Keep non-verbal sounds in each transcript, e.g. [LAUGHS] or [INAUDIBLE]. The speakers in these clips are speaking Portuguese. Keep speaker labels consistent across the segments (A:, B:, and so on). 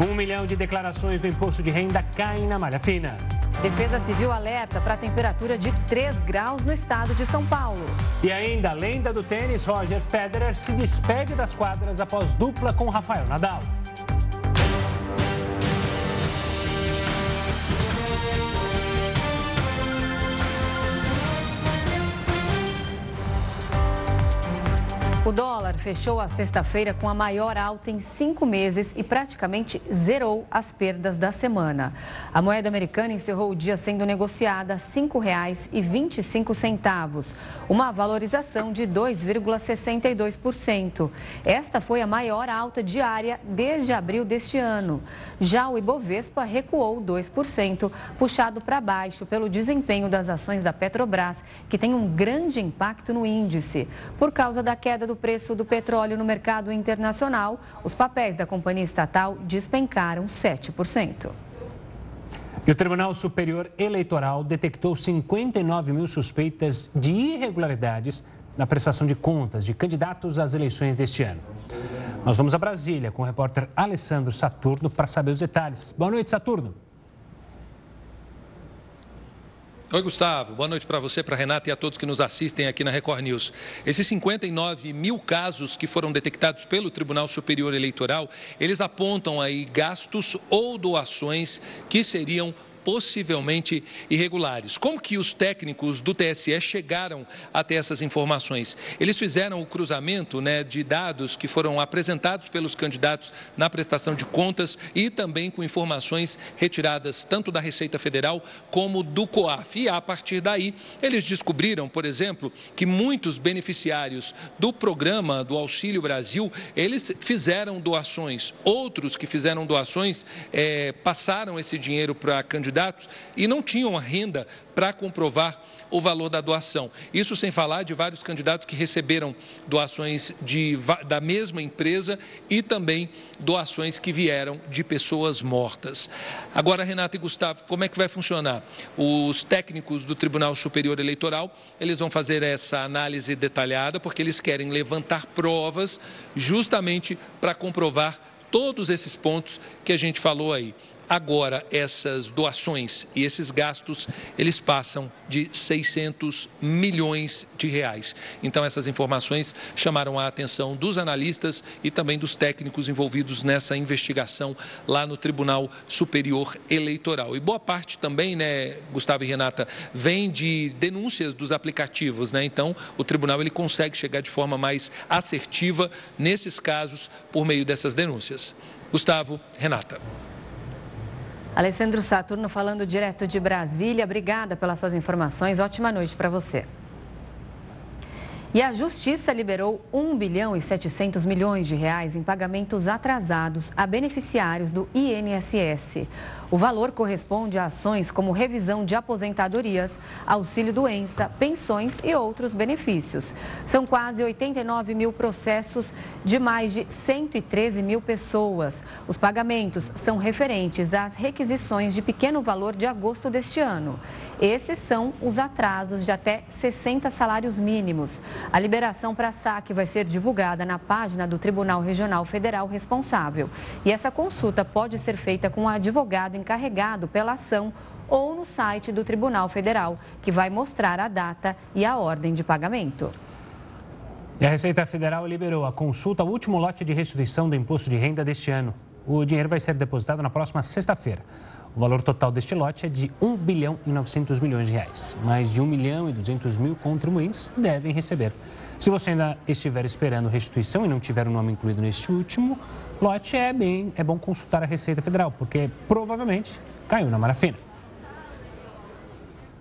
A: Um milhão de declarações do imposto de renda caem na malha fina.
B: Defesa Civil alerta para a temperatura de 3 graus no estado de São Paulo.
A: E ainda, a lenda do tênis, Roger Federer se despede das quadras após dupla com Rafael Nadal.
B: O dólar fechou a sexta-feira com a maior alta em cinco meses e praticamente zerou as perdas da semana. A moeda americana encerrou o dia sendo negociada a R$ 5,25, uma valorização de 2,62%. Esta foi a maior alta diária desde abril deste ano. Já o Ibovespa recuou 2%, puxado para baixo pelo desempenho das ações da Petrobras, que tem um grande impacto no índice, por causa da queda do preço do petróleo no mercado internacional, os papéis da companhia estatal despencaram 7%.
A: E o Tribunal Superior Eleitoral detectou 59 mil suspeitas de irregularidades na prestação de contas de candidatos às eleições deste ano. Nós vamos a Brasília com o repórter Alessandro Saturno para saber os detalhes. Boa noite, Saturno.
C: Oi, Gustavo. Boa noite para você, para Renata e a todos que nos assistem aqui na Record News. Esses 59 mil casos que foram detectados pelo Tribunal Superior Eleitoral, eles apontam aí gastos ou doações que seriam possivelmente irregulares. Como que os técnicos do TSE chegaram até essas informações? Eles fizeram o cruzamento né, de dados que foram apresentados pelos candidatos na prestação de contas e também com informações retiradas tanto da Receita Federal como do COAF. E a partir daí, eles descobriram, por exemplo, que muitos beneficiários do programa do Auxílio Brasil, eles fizeram doações. Outros que fizeram doações é, passaram esse dinheiro para candidatos candidatos e não tinham a renda para comprovar o valor da doação. Isso sem falar de vários candidatos que receberam doações de, da mesma empresa e também doações que vieram de pessoas mortas. Agora, Renata e Gustavo, como é que vai funcionar? Os técnicos do Tribunal Superior Eleitoral, eles vão fazer essa análise detalhada porque eles querem levantar provas justamente para comprovar todos esses pontos que a gente falou aí. Agora, essas doações e esses gastos, eles passam de 600 milhões de reais. Então, essas informações chamaram a atenção dos analistas e também dos técnicos envolvidos nessa investigação lá no Tribunal Superior Eleitoral. E boa parte também, né, Gustavo e Renata, vem de denúncias dos aplicativos, né? Então, o tribunal ele consegue chegar de forma mais assertiva nesses casos por meio dessas denúncias. Gustavo, Renata.
B: Alessandro Saturno falando direto de Brasília. Obrigada pelas suas informações. Ótima noite para você. E a Justiça liberou 1 bilhão e 700 milhões de reais em pagamentos atrasados a beneficiários do INSS. O valor corresponde a ações como revisão de aposentadorias, auxílio-doença, pensões e outros benefícios. São quase 89 mil processos de mais de 113 mil pessoas. Os pagamentos são referentes às requisições de pequeno valor de agosto deste ano. Esses são os atrasos de até 60 salários mínimos. A liberação para saque vai ser divulgada na página do Tribunal Regional Federal responsável. E essa consulta pode ser feita com o advogado encarregado pela ação ou no site do Tribunal Federal, que vai mostrar a data e a ordem de pagamento.
A: E a Receita Federal liberou a consulta ao último lote de restituição do imposto de renda deste ano. O dinheiro vai ser depositado na próxima sexta-feira. O valor total deste lote é de 1 bilhão e 900 milhões de reais. Mais de 1 milhão e 200 mil contribuintes devem receber. Se você ainda estiver esperando restituição e não tiver o nome incluído neste último lote, é, bem, é bom consultar a Receita Federal, porque provavelmente caiu na marafina.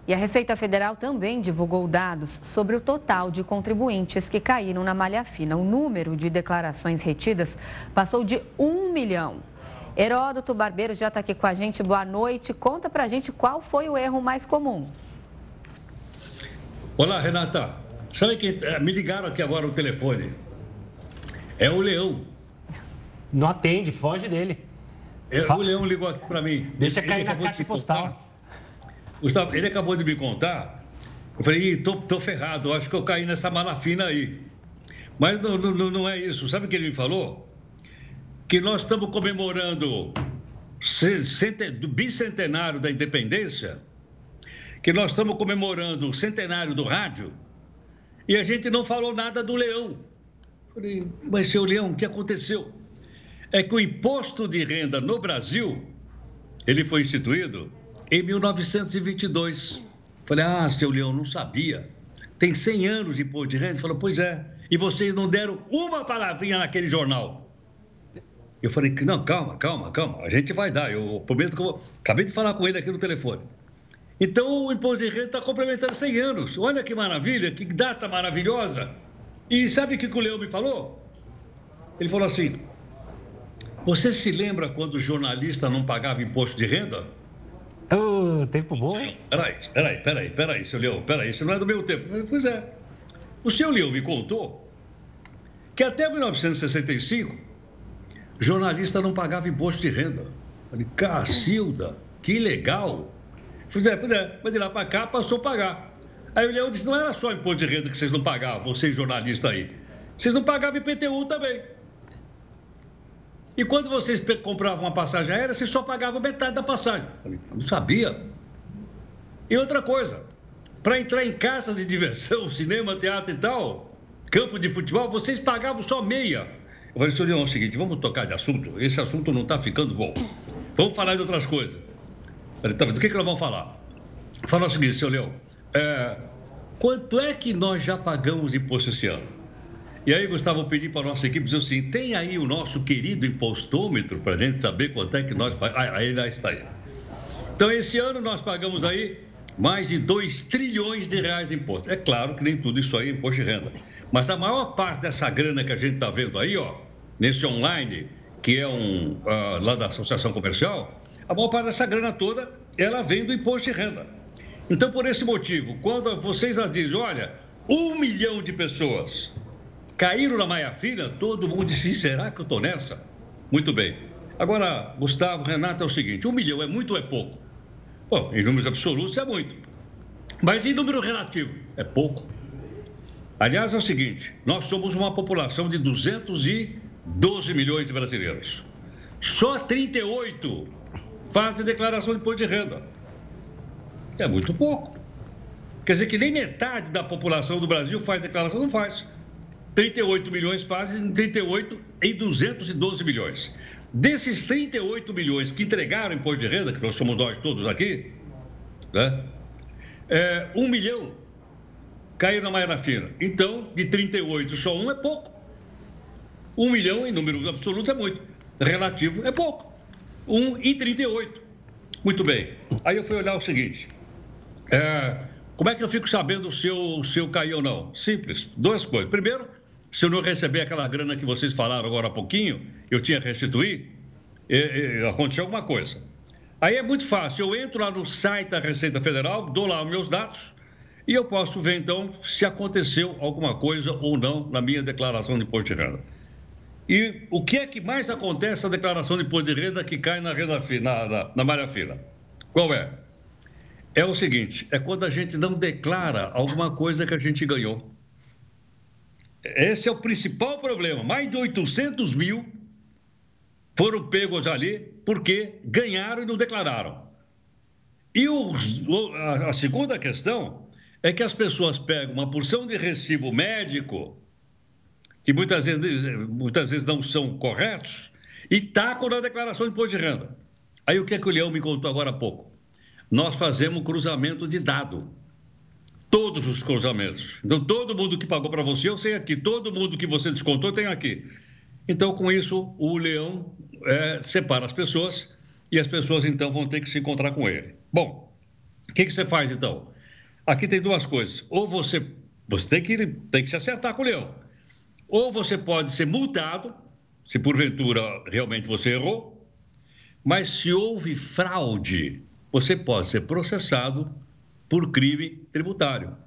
B: E a Receita Federal também divulgou dados sobre o total de contribuintes que caíram na malha fina. O número de declarações retidas passou de 1 milhão. Heródoto Barbeiro já está aqui com a gente. Boa noite. Conta para a gente qual foi o erro mais comum.
D: Olá, Renata. Sabe que eh, me ligaram aqui agora o telefone? É o Leão.
A: Não atende, foge dele.
D: É, o Leão ligou aqui para mim.
A: Deixa ele cair na caixa postal.
D: Gustavo, ele acabou de me contar. Eu falei, tô, tô ferrado, acho que eu caí nessa mala fina aí. Mas não, não, não é isso. Sabe o que ele me falou? Que nós estamos comemorando do bicentenário da independência, que nós estamos comemorando o centenário do rádio, e a gente não falou nada do leão. Falei, mas seu leão, o que aconteceu? É que o imposto de renda no Brasil, ele foi instituído em 1922. Falei, ah, seu leão, não sabia. Tem 100 anos de imposto de renda. Falou, pois é. E vocês não deram uma palavrinha naquele jornal. Eu falei, não, calma, calma, calma, a gente vai dar. Eu prometo que eu vou. Acabei de falar com ele aqui no telefone. Então o imposto de renda está complementando 100 anos. Olha que maravilha, que data maravilhosa. E sabe o que o Leão me falou? Ele falou assim: Você se lembra quando o jornalista não pagava imposto de renda?
A: Oh, tempo bom, hein?
D: Peraí, peraí, peraí, peraí, seu Leão, peraí, isso não é do meu tempo. Pois é. O seu Leão me contou que até 1965 jornalista não pagava imposto de renda. Falei, Cacilda, que legal. Pois é, pois é, mas de lá para cá passou a pagar. Aí o Leão disse, não era só imposto de renda que vocês não pagavam, vocês jornalistas aí. Vocês não pagavam IPTU também. E quando vocês compravam uma passagem aérea, vocês só pagavam metade da passagem. Falei, não sabia. E outra coisa, para entrar em casas de diversão, [LAUGHS] cinema, teatro e tal, campo de futebol, vocês pagavam só meia. Senhor Leão, é o seguinte, vamos tocar de assunto. Esse assunto não está ficando bom. Vamos falar de outras coisas. Falei, tá, do que, que nós vamos falar? Falar o seguinte, senhor Leão, é, quanto é que nós já pagamos imposto esse ano? E aí, Gustavo, eu pedi para a nossa equipe dizer assim: tem aí o nosso querido impostômetro para a gente saber quanto é que nós pagamos. Aí lá está aí. Então, esse ano nós pagamos aí mais de 2 trilhões de reais de imposto. É claro que nem tudo isso aí é imposto de renda. Mas a maior parte dessa grana que a gente está vendo aí, ó, nesse online, que é um uh, lá da Associação Comercial, a maior parte dessa grana toda, ela vem do imposto de renda. Então, por esse motivo, quando vocês dizem, olha, um milhão de pessoas caíram na Maia Filha, todo mundo disse, será que eu estou nessa? Muito bem. Agora, Gustavo, Renato, é o seguinte, um milhão é muito ou é pouco? Bom, em números absolutos é muito. Mas em número relativo, é pouco. Aliás, é o seguinte, nós somos uma população de 200 e 12 milhões de brasileiros. Só 38 fazem declaração de imposto de renda. É muito pouco. Quer dizer que nem metade da população do Brasil faz declaração, não faz. 38 milhões fazem, 38 em 212 milhões. Desses 38 milhões que entregaram imposto de renda, que nós somos nós todos aqui, né? É, um milhão caiu na Maia Fina. Então, de 38, só um é pouco. Um milhão em números absolutos é muito. Relativo é pouco. Um em 38. Muito bem. Aí eu fui olhar o seguinte. É, como é que eu fico sabendo se eu, se eu caí ou não? Simples. Duas coisas. Primeiro, se eu não receber aquela grana que vocês falaram agora há pouquinho, eu tinha que restituir, e, e, aconteceu alguma coisa. Aí é muito fácil. Eu entro lá no site da Receita Federal, dou lá os meus dados e eu posso ver então se aconteceu alguma coisa ou não na minha declaração de imposto de renda. E o que é que mais acontece na declaração de imposto de renda que cai na, renda, na, na, na malha fina? Qual é? É o seguinte: é quando a gente não declara alguma coisa que a gente ganhou. Esse é o principal problema. Mais de 800 mil foram pegos ali porque ganharam e não declararam. E a segunda questão é que as pessoas pegam uma porção de recibo médico que muitas vezes, muitas vezes não são corretos, e tacam na declaração de imposto de renda. Aí o que é que o Leão me contou agora há pouco? Nós fazemos cruzamento de dado. Todos os cruzamentos. Então, todo mundo que pagou para você, eu sei aqui. Todo mundo que você descontou, tem aqui. Então, com isso, o Leão é, separa as pessoas e as pessoas, então, vão ter que se encontrar com ele. Bom, o que, que você faz, então? Aqui tem duas coisas. Ou você, você tem, que, tem que se acertar com o Leão ou você pode ser multado, se porventura realmente você errou, mas se houve fraude, você pode ser processado por crime tributário.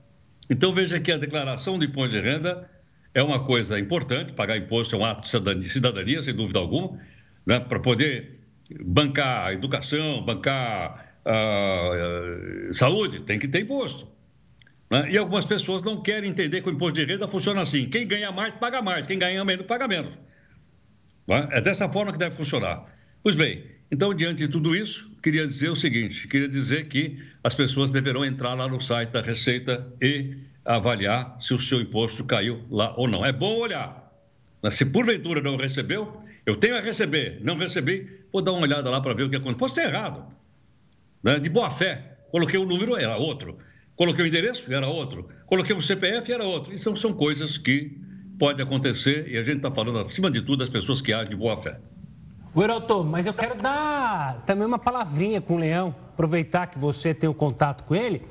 D: Então veja que a declaração de imposto de renda é uma coisa importante, pagar imposto é um ato de cidadania, sem dúvida alguma, né? para poder bancar educação, bancar a saúde, tem que ter imposto. Né? E algumas pessoas não querem entender que o imposto de renda funciona assim: quem ganha mais, paga mais, quem ganha menos, paga menos. Né? É dessa forma que deve funcionar. Pois bem, Então, diante de tudo isso, queria dizer o seguinte: queria dizer que as pessoas deverão entrar lá no site da Receita e avaliar se o seu imposto caiu lá ou não. É bom olhar. Se porventura não recebeu, eu tenho a receber, não recebi, vou dar uma olhada lá para ver o que aconteceu. Pode ser errado. Né? De boa fé. Coloquei o número, era outro. Coloquei o endereço, era outro. Coloquei o CPF, era outro. Isso são coisas que podem acontecer e a gente está falando, acima de tudo, das pessoas que agem de boa fé.
A: O Heroto, mas eu quero dar também uma palavrinha com o Leão, aproveitar que você tem o contato com ele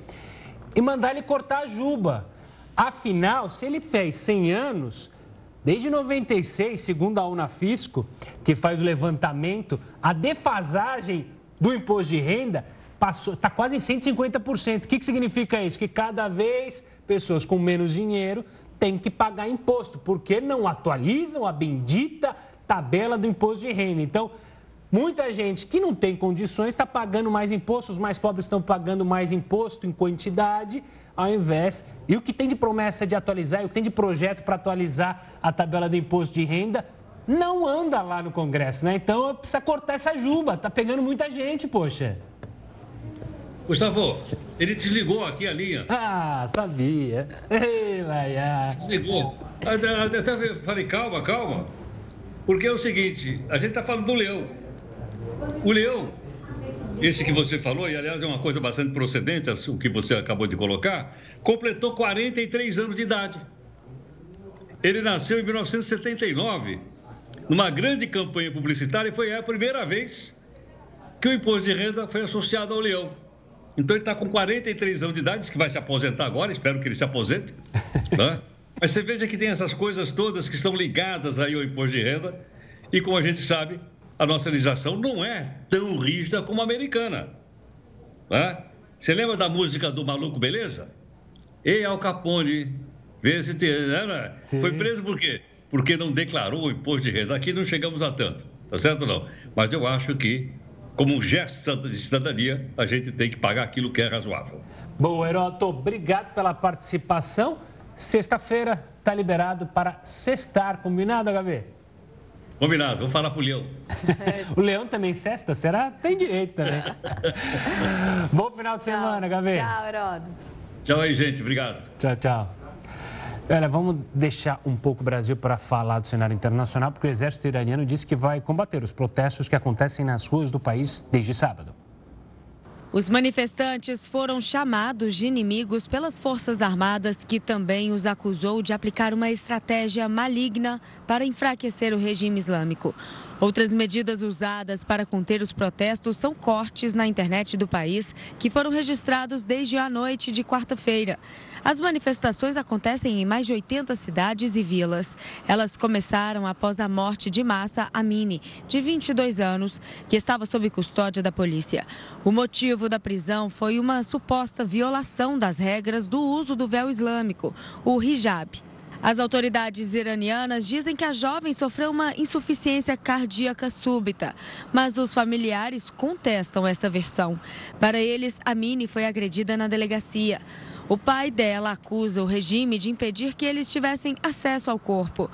A: e mandar ele cortar a juba. Afinal, se ele fez 100 anos, desde 96, segundo a Unafisco, que faz o levantamento, a defasagem do imposto de renda está quase em 150%. O que, que significa isso? Que cada vez pessoas com menos dinheiro têm que pagar imposto, porque não atualizam a bendita tabela do imposto de renda. Então, muita gente que não tem condições está pagando mais imposto, os mais pobres estão pagando mais imposto em quantidade, ao invés. E o que tem de promessa de atualizar, e o que tem de projeto para atualizar a tabela do imposto de renda, não anda lá no Congresso, né? Então precisa cortar essa juba, tá pegando muita gente, poxa.
D: Gustavo, ele desligou aqui a linha.
A: Ah, sabia. Ei, Laia.
D: Desligou. Até falei, calma, calma. Porque é o seguinte, a gente está falando do leão. O leão, esse que você falou, e aliás é uma coisa bastante procedente, o que você acabou de colocar, completou 43 anos de idade. Ele nasceu em 1979, numa grande campanha publicitária, e foi a primeira vez que o imposto de renda foi associado ao leão. Então ele está com 43 anos de idade, diz que vai se aposentar agora, espero que ele se aposente. [LAUGHS] Né? Mas você veja que tem essas coisas todas que estão ligadas aí ao imposto de renda. E como a gente sabe, a nossa legislação não é tão rígida como a americana. Né? Você lembra da música do Maluco Beleza? Ei, Al Capone, vê se tem. Né, né? Foi preso por quê? Porque não declarou o imposto de renda. Aqui não chegamos a tanto, tá certo não? Mas eu acho que, como um gesto de cidadania, a gente tem que pagar aquilo que é razoável.
A: Bom, Heroto, obrigado pela participação. Sexta-feira está liberado para sextar, combinado, HB?
D: Combinado, vou falar pro Leão. [LAUGHS]
A: o Leão também cesta? Será? Tem direito também. [LAUGHS] Bom final de semana. HB.
B: Tchau, Heródoto.
D: Tchau aí, gente. Obrigado.
A: Tchau, tchau. Olha, vamos deixar um pouco o Brasil para falar do cenário internacional, porque o exército iraniano disse que vai combater os protestos que acontecem nas ruas do país desde sábado.
E: Os manifestantes foram chamados de inimigos pelas Forças Armadas, que também os acusou de aplicar uma estratégia maligna para enfraquecer o regime islâmico. Outras medidas usadas para conter os protestos são cortes na internet do país, que foram registrados desde a noite de quarta-feira. As manifestações acontecem em mais de 80 cidades e vilas. Elas começaram após a morte de Massa Amini, de 22 anos, que estava sob custódia da polícia. O motivo da prisão foi uma suposta violação das regras do uso do véu islâmico, o hijab. As autoridades iranianas dizem que a jovem sofreu uma insuficiência cardíaca súbita, mas os familiares contestam essa versão. Para eles, a Mini foi agredida na delegacia. O pai dela acusa o regime de impedir que eles tivessem acesso ao corpo.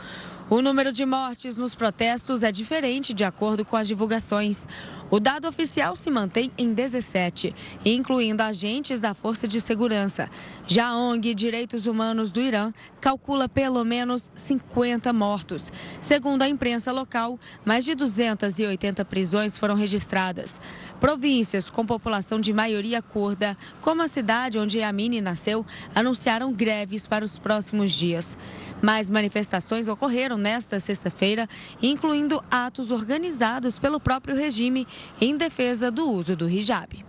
E: O número de mortes nos protestos é diferente de acordo com as divulgações. O dado oficial se mantém em 17, incluindo agentes da Força de Segurança. Já a ONG Direitos Humanos do Irã calcula pelo menos 50 mortos. Segundo a imprensa local, mais de 280 prisões foram registradas. Províncias com população de maioria curda, como a cidade onde Yamini nasceu, anunciaram greves para os próximos dias. Mais manifestações ocorreram nesta sexta-feira, incluindo atos organizados pelo próprio regime em defesa do uso do hijab.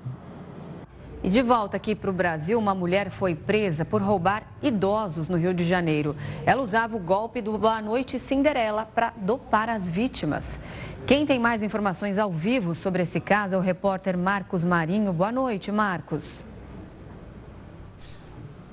B: E de volta aqui para o Brasil, uma mulher foi presa por roubar idosos no Rio de Janeiro. Ela usava o golpe do Boa Noite Cinderela para dopar as vítimas. Quem tem mais informações ao vivo sobre esse caso é o repórter Marcos Marinho. Boa noite, Marcos.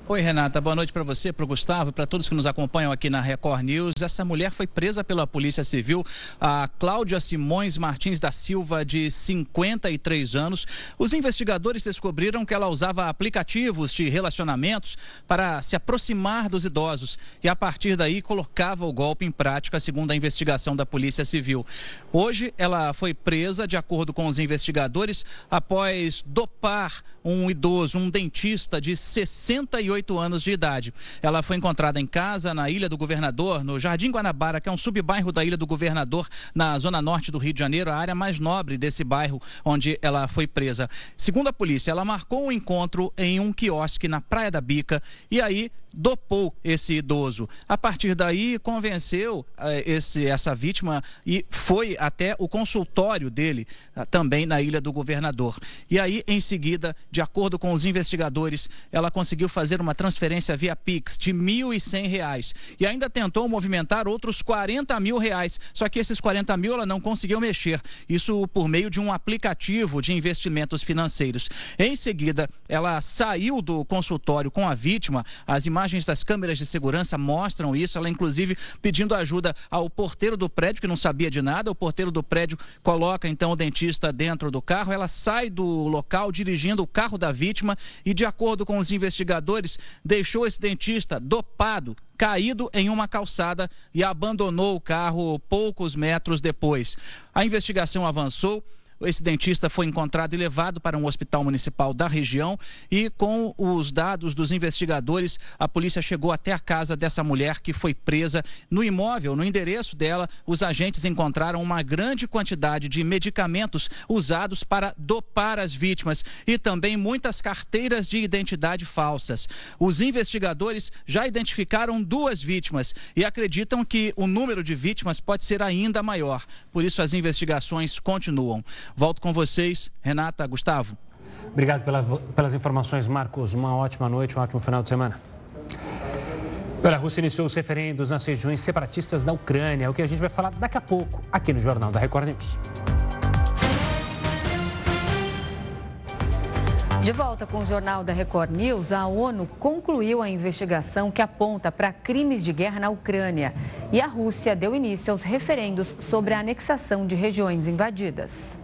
F: Oi, Renata. Boa noite para você, para o Gustavo, para todos que nos acompanham aqui na Record News. Essa mulher foi presa pela Polícia Civil, a Cláudia Simões Martins da Silva, de 53 anos. Os investigadores descobriram que ela usava aplicativos de relacionamentos para se aproximar dos idosos e, a partir daí, colocava o golpe em prática, segundo a investigação da Polícia Civil. Hoje, ela foi presa, de acordo com os investigadores, após dopar um idoso, um dentista de 68 anos de idade. Ela foi encontrada em casa na Ilha do Governador, no Jardim Guanabara, que é um subbairro da Ilha do Governador, na zona norte do Rio de Janeiro, a área mais nobre desse bairro onde ela foi presa. Segundo a polícia, ela marcou um encontro em um quiosque na Praia da Bica e aí dopou esse idoso. A partir daí, convenceu eh, esse, essa vítima e foi até o consultório dele, ah, também na Ilha do Governador. E aí, em seguida, de acordo com os investigadores, ela conseguiu fazer uma transferência via Pix de R$ 1.100 e ainda tentou movimentar outros 40 mil reais. Só que esses 40 mil ela não conseguiu mexer. Isso por meio de um aplicativo de investimentos financeiros. Em seguida, ela saiu do consultório com a vítima. As imagens das câmeras de segurança mostram isso. Ela, inclusive, pedindo ajuda ao porteiro do prédio, que não sabia de nada. O porteiro do prédio coloca, então, o dentista dentro do carro. Ela sai do local dirigindo o carro da vítima e, de acordo com os investigadores, deixou esse dentista dopado caído em uma calçada e abandonou o carro poucos metros depois. A investigação avançou. Esse dentista foi encontrado e levado para um hospital municipal da região e com os dados dos investigadores, a polícia chegou até a casa dessa mulher que foi presa no imóvel, no endereço dela, os agentes encontraram uma grande quantidade de medicamentos usados para dopar as vítimas e também muitas carteiras de identidade falsas. Os investigadores já identificaram duas vítimas e acreditam que o número de vítimas pode ser ainda maior. Por isso as investigações continuam. Volto com vocês, Renata, Gustavo.
A: Obrigado pela, pelas informações, Marcos. Uma ótima noite, um ótimo final de semana. Olha, a Rússia iniciou os referendos nas regiões separatistas da Ucrânia, é o que a gente vai falar daqui a pouco aqui no Jornal da Record News.
B: De volta com o Jornal da Record News, a ONU concluiu a investigação que aponta para crimes de guerra na Ucrânia. E a Rússia deu início aos referendos sobre a anexação de regiões invadidas.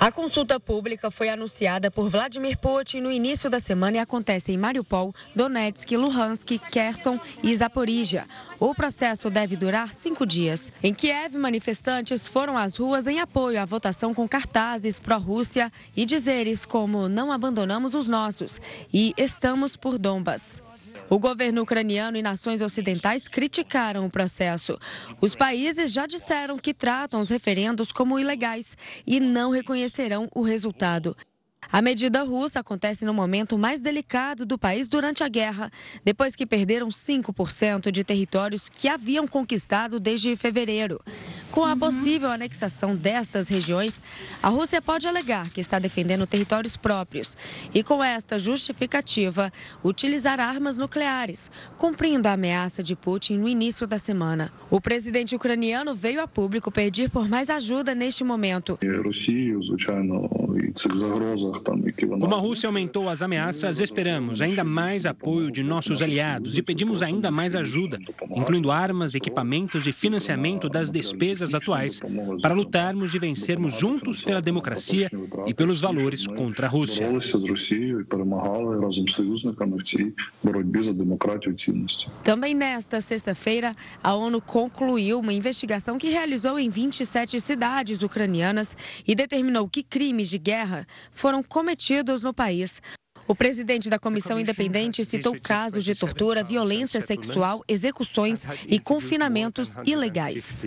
E: A consulta pública foi anunciada por Vladimir Putin no início da semana e acontece em Mariupol, Donetsk, Luhansk, Kherson e Zaporizhia. O processo deve durar cinco dias. Em Kiev, manifestantes foram às ruas em apoio à votação com cartazes pró-Rússia e dizeres como não abandonamos os nossos e estamos por Donbas. O governo ucraniano e nações ocidentais criticaram o processo. Os países já disseram que tratam os referendos como ilegais e não reconhecerão o resultado. A medida russa acontece no momento mais delicado do país durante a guerra, depois que perderam 5% de territórios que haviam conquistado desde fevereiro. Com a possível anexação destas regiões, a Rússia pode alegar que está defendendo territórios próprios e, com esta justificativa, utilizar armas nucleares, cumprindo a ameaça de Putin no início da semana. O presidente ucraniano veio a público pedir por mais ajuda neste momento.
A: Como a Rússia aumentou as ameaças, esperamos ainda mais apoio de nossos aliados e pedimos ainda mais ajuda, incluindo armas, equipamentos e financiamento das despesas atuais, para lutarmos e vencermos juntos pela democracia e pelos valores contra a Rússia.
E: Também nesta sexta-feira, a ONU concluiu uma investigação que realizou em 27 cidades ucranianas e determinou que crimes de guerra foram cometidos no país. O presidente da comissão independente citou casos de tortura, violência sexual, execuções e confinamentos ilegais.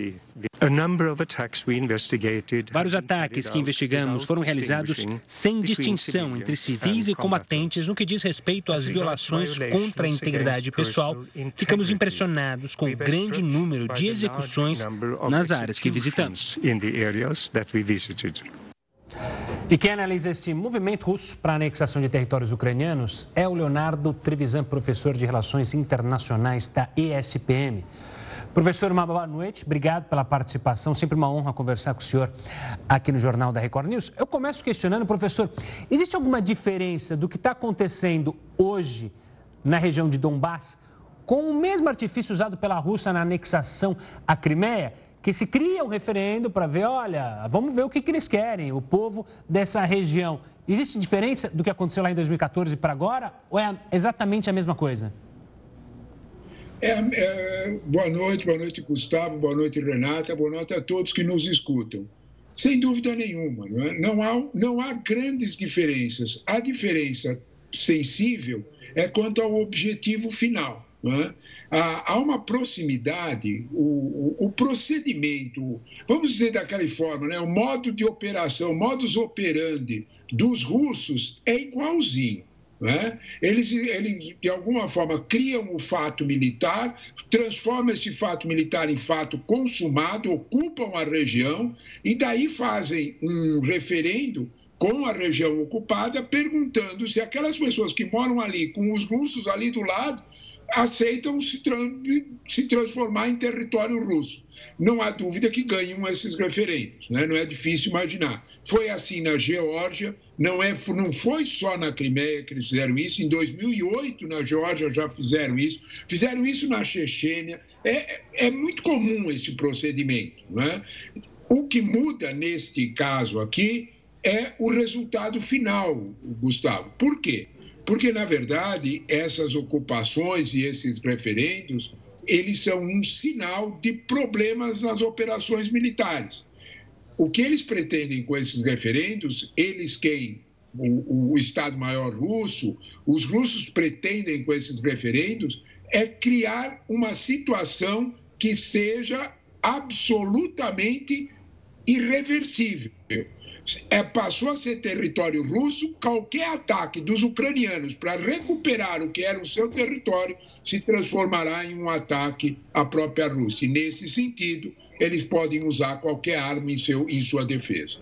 A: Vários ataques que investigamos foram realizados sem distinção entre civis e combatentes no que diz respeito às violações contra a integridade pessoal. Ficamos impressionados com o grande número de execuções nas áreas que visitamos. E quem analisa esse movimento russo para a anexação de territórios ucranianos é o Leonardo Trevisan, professor de Relações Internacionais da ESPM. Professor, uma boa noite. Obrigado pela participação. Sempre uma honra conversar com o senhor aqui no Jornal da Record News. Eu começo questionando, professor, existe alguma diferença do que está acontecendo hoje na região de Donbass com o mesmo artifício usado pela Rússia na anexação à Crimeia? Que se cria um referendo para ver, olha, vamos ver o que, que eles querem, o povo dessa região. Existe diferença do que aconteceu lá em 2014 para agora ou é exatamente a mesma coisa?
G: É, é, boa noite, boa noite, Gustavo, boa noite, Renata, boa noite a todos que nos escutam. Sem dúvida nenhuma, não, é? não, há, não há grandes diferenças. A diferença sensível é quanto ao objetivo final. É? Há uma proximidade, o, o, o, procedimento, vamos dizer daquela forma, né? o modo de operação, o modus operandi dos russos é igualzinho. Né? Eles, eles, de alguma forma, criam o fato militar, transformam esse fato militar em fato consumado, ocupam a região e daí fazem um referendo com a região ocupada, perguntando se aquelas pessoas que moram ali, com os russos ali do lado, aceitam se, se transformar em território russo. Não há dúvida que ganham esses referendos, né? não é difícil imaginar. Foi assim na Geórgia, não, é, não foi só na Crimeia que eles fizeram isso, em 2008 na Geórgia já fizeram isso, fizeram isso na Chechênia. É, é muito comum esse procedimento. Né? O que muda neste caso aqui é o resultado final, Gustavo. Por quê? Porque, na verdade, essas ocupações e esses referendos, eles são um sinal de problemas nas operações militares. O que eles pretendem com esses referendos, eles quem? O, o Estado-Maior russo, os russos pretendem com esses referendos, é criar uma situação que seja absolutamente irreversível é, passou a ser território russo, qualquer ataque dos ucranianos para recuperar o que era o seu território se transformará em um ataque à própria Rússia. E, nesse sentido, eles podem usar qualquer arma em, seu, em sua defesa.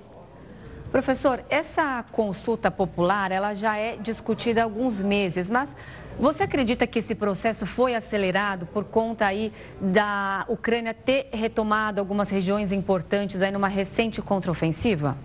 B: Professor, essa consulta popular ela já é discutida há alguns meses, mas você acredita que esse processo foi acelerado por conta aí da Ucrânia ter retomado algumas regiões importantes aí numa recente contraofensiva?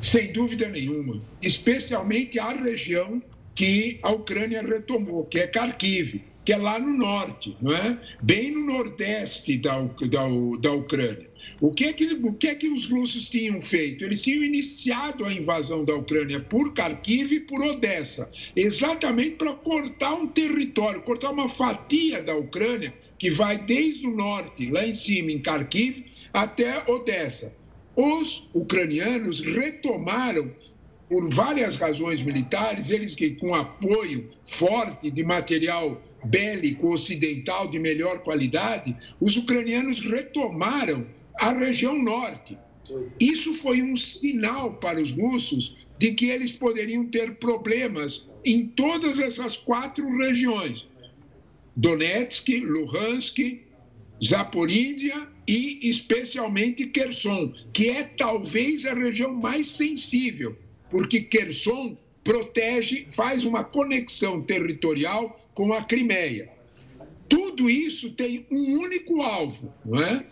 G: Sem dúvida nenhuma, especialmente a região que a Ucrânia retomou, que é Kharkiv, que é lá no norte, não é? bem no nordeste da, da, da Ucrânia. O que, é que, o que é que os russos tinham feito? Eles tinham iniciado a invasão da Ucrânia por Kharkiv e por Odessa, exatamente para cortar um território, cortar uma fatia da Ucrânia que vai desde o norte, lá em cima, em Kharkiv, até Odessa. Os ucranianos retomaram, por várias razões militares, eles que com apoio forte de material bélico ocidental de melhor qualidade, os ucranianos retomaram a região norte. Isso foi um sinal para os russos de que eles poderiam ter problemas em todas essas quatro regiões: Donetsk, Luhansk, Zaporídia e especialmente Kherson, que é talvez a região mais sensível, porque Kherson protege, faz uma conexão territorial com a Crimeia. Tudo isso tem um único alvo, não é?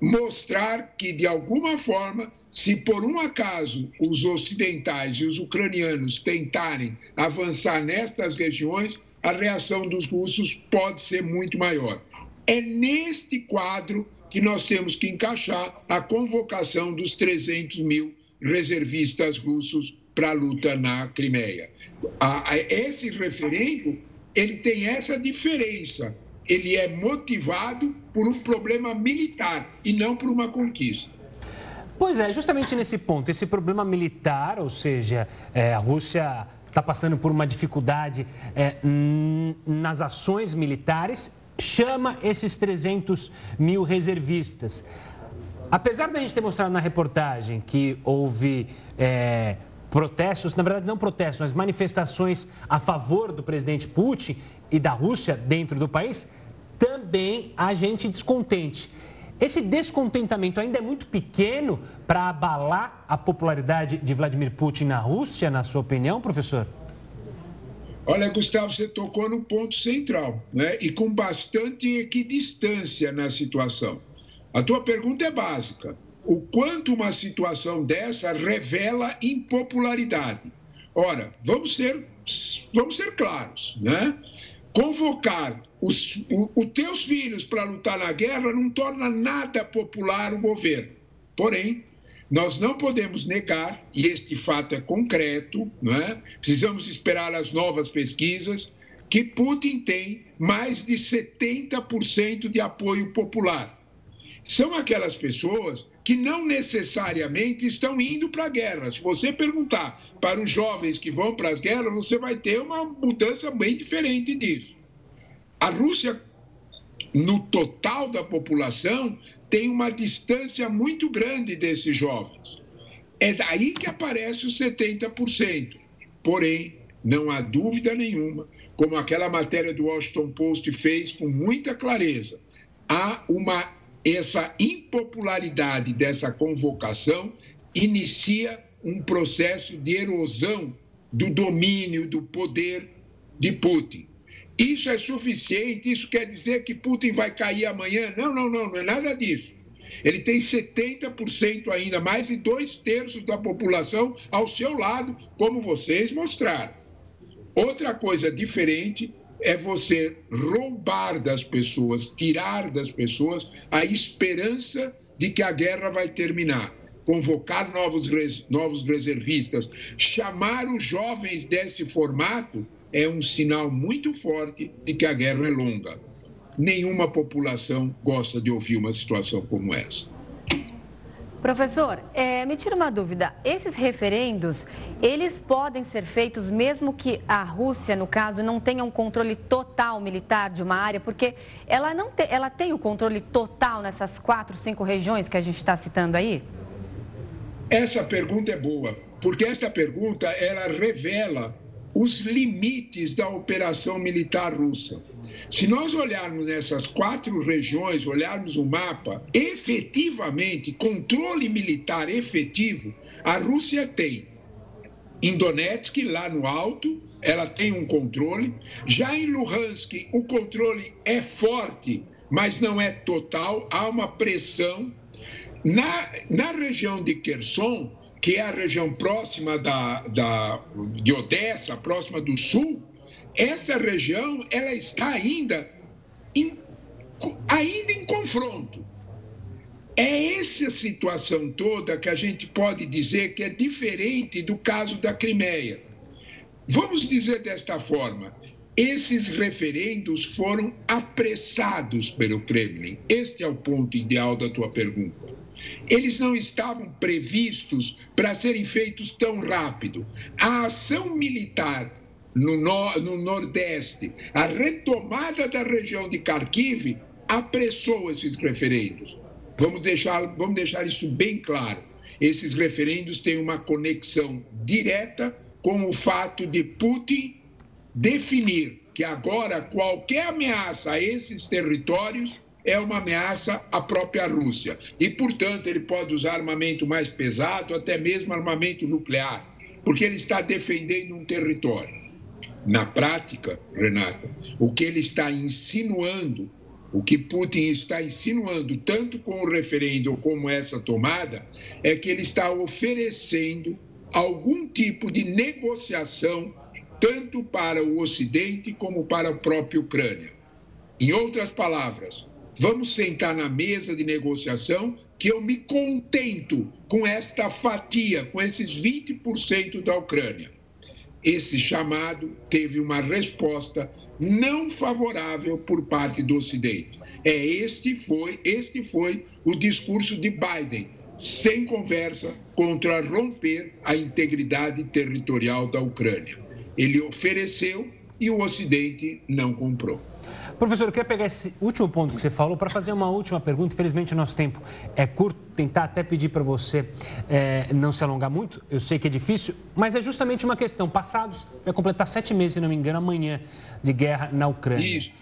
G: Mostrar que, de alguma forma, se por um acaso os ocidentais e os ucranianos tentarem avançar nestas regiões, a reação dos russos pode ser muito maior. É neste quadro que nós temos que encaixar a convocação dos 300 mil reservistas russos para a luta na Crimeia. esse referendo ele tem essa diferença. Ele é motivado por um problema militar e não por uma conquista.
A: Pois é, justamente nesse ponto, esse problema militar, ou seja, é, a Rússia está passando por uma dificuldade é, nas ações militares chama esses 300 mil reservistas. Apesar da gente ter mostrado na reportagem que houve é, protestos, na verdade não protestos, mas manifestações a favor do presidente Putin e da Rússia dentro do país, também há gente descontente. Esse descontentamento ainda é muito pequeno para abalar a popularidade de Vladimir Putin na Rússia, na sua opinião, professor?
G: Olha, Gustavo, você tocou no ponto central, né? E com bastante equidistância na situação. A tua pergunta é básica. O quanto uma situação dessa revela impopularidade? Ora, vamos ser, vamos ser claros, né? Convocar os, o, os teus filhos para lutar na guerra não torna nada popular o governo. Porém, nós não podemos negar, e este fato é concreto, é? precisamos esperar as novas pesquisas, que Putin tem mais de 70% de apoio popular. São aquelas pessoas que não necessariamente estão indo para a guerra. Se você perguntar para os jovens que vão para as guerras, você vai ter uma mudança bem diferente disso. A Rússia, no total da população, tem uma distância muito grande desses jovens. É daí que aparece os 70%. Porém, não há dúvida nenhuma, como aquela matéria do Washington Post fez com muita clareza, há uma essa impopularidade dessa convocação inicia um processo de erosão do domínio do poder de Putin. Isso é suficiente? Isso quer dizer que Putin vai cair amanhã? Não, não, não, não é nada disso. Ele tem 70% ainda, mais de dois terços da população ao seu lado, como vocês mostraram. Outra coisa diferente é você roubar das pessoas, tirar das pessoas a esperança de que a guerra vai terminar. Convocar novos, novos reservistas, chamar os jovens desse formato é um sinal muito forte de que a guerra é longa. Nenhuma população gosta de ouvir uma situação como essa.
B: Professor, é, me tira uma dúvida. Esses referendos, eles podem ser feitos mesmo que a Rússia, no caso, não tenha um controle total militar de uma área, porque ela não te, ela tem o controle total nessas quatro, cinco regiões que a gente está citando aí?
G: Essa pergunta é boa, porque esta pergunta ela revela os limites da operação militar russa. Se nós olharmos essas quatro regiões, olharmos o mapa, efetivamente, controle militar efetivo, a Rússia tem. Em Donetsk, lá no alto, ela tem um controle. Já em Luhansk, o controle é forte, mas não é total, há uma pressão. Na, na região de Kherson, que é a região próxima da, da, de Odessa, próxima do sul, essa região ela está ainda em, ainda em confronto. É essa situação toda que a gente pode dizer que é diferente do caso da Crimeia. Vamos dizer desta forma: esses referendos foram apressados pelo Kremlin. Este é o ponto ideal da tua pergunta. Eles não estavam previstos para serem feitos tão rápido. A ação militar no, no, no Nordeste, a retomada da região de Kharkiv, apressou esses referendos. Vamos deixar, vamos deixar isso bem claro. Esses referendos têm uma conexão direta com o fato de Putin definir que agora qualquer ameaça a esses territórios é uma ameaça à própria Rússia. E, portanto, ele pode usar armamento mais pesado, até mesmo armamento nuclear, porque ele está defendendo um território. Na prática, Renata, o que ele está insinuando, o que Putin está insinuando, tanto com o referendo como essa tomada, é que ele está oferecendo algum tipo de negociação, tanto para o Ocidente como para a própria Ucrânia. Em outras palavras, Vamos sentar na mesa de negociação que eu me contento com esta fatia, com esses 20% da Ucrânia. Esse chamado teve uma resposta não favorável por parte do Ocidente. É este foi, este foi o discurso de Biden, sem conversa, contra romper a integridade territorial da Ucrânia. Ele ofereceu e o Ocidente não comprou.
A: Professor, eu queria pegar esse último ponto que você falou para fazer uma última pergunta. Infelizmente, o nosso tempo é curto. Tentar até pedir para você é, não se alongar muito. Eu sei que é difícil, mas é justamente uma questão. Passados, vai completar sete meses, se não me engano, amanhã, de guerra na Ucrânia. Isso.